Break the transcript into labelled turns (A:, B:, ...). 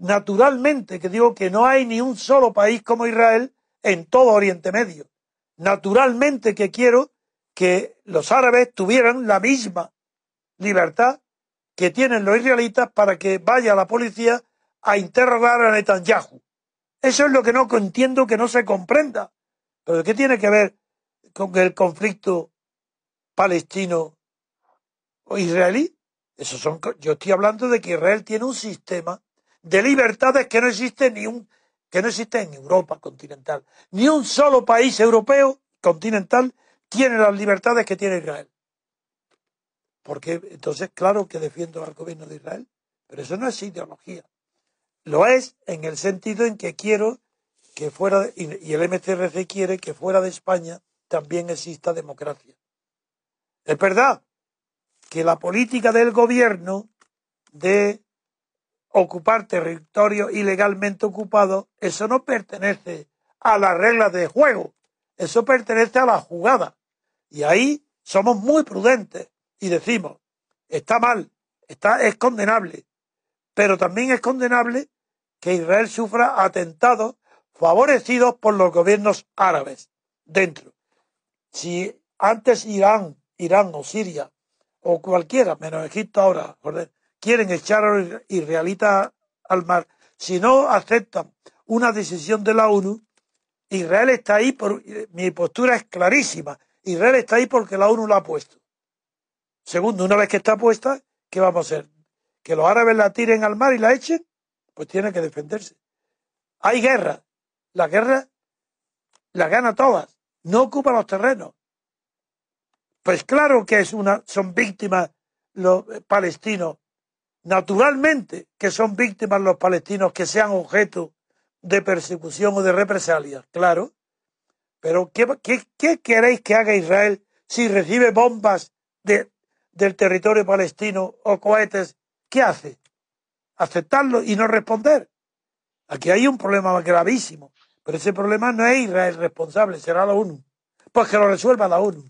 A: Naturalmente que digo que no hay ni un solo país como Israel en todo Oriente Medio. Naturalmente que quiero que los árabes tuvieran la misma libertad que tienen los israelitas para que vaya la policía a interrogar a Netanyahu. Eso es lo que no entiendo que no se comprenda. Pero ¿qué tiene que ver con el conflicto palestino o israelí? Eso son, yo estoy hablando de que Israel tiene un sistema de libertades que no existe ni un que no existe en Europa continental. Ni un solo país europeo continental tiene las libertades que tiene Israel. Porque entonces, claro que defiendo al gobierno de Israel, pero eso no es ideología. Lo es en el sentido en que quiero que fuera, y el MCRC quiere que fuera de España también exista democracia. Es verdad que la política del gobierno de ocupar territorio ilegalmente ocupado, eso no pertenece a las reglas de juego, eso pertenece a la jugada. Y ahí somos muy prudentes y decimos, está mal, está, es condenable, pero también es condenable que Israel sufra atentados favorecidos por los gobiernos árabes dentro. Si antes Irán, Irán o Siria o cualquiera, menos Egipto ahora, quieren echar a los israelitas al mar, si no aceptan una decisión de la ONU, Israel está ahí, por, mi postura es clarísima, Israel está ahí porque la ONU la ha puesto. Segundo, una vez que está puesta, ¿qué vamos a hacer? ¿Que los árabes la tiren al mar y la echen? Pues tiene que defenderse. Hay guerra. La guerra la gana todas. No ocupa los terrenos. Pues claro que es una, son víctimas los palestinos Naturalmente que son víctimas los palestinos que sean objeto de persecución o de represalias, claro. Pero ¿qué, queréis que haga Israel si recibe bombas de, del territorio palestino o cohetes? ¿Qué hace? ¿Aceptarlo y no responder? Aquí hay un problema gravísimo. Pero ese problema no es Israel responsable, será la ONU. Pues que lo resuelva la ONU.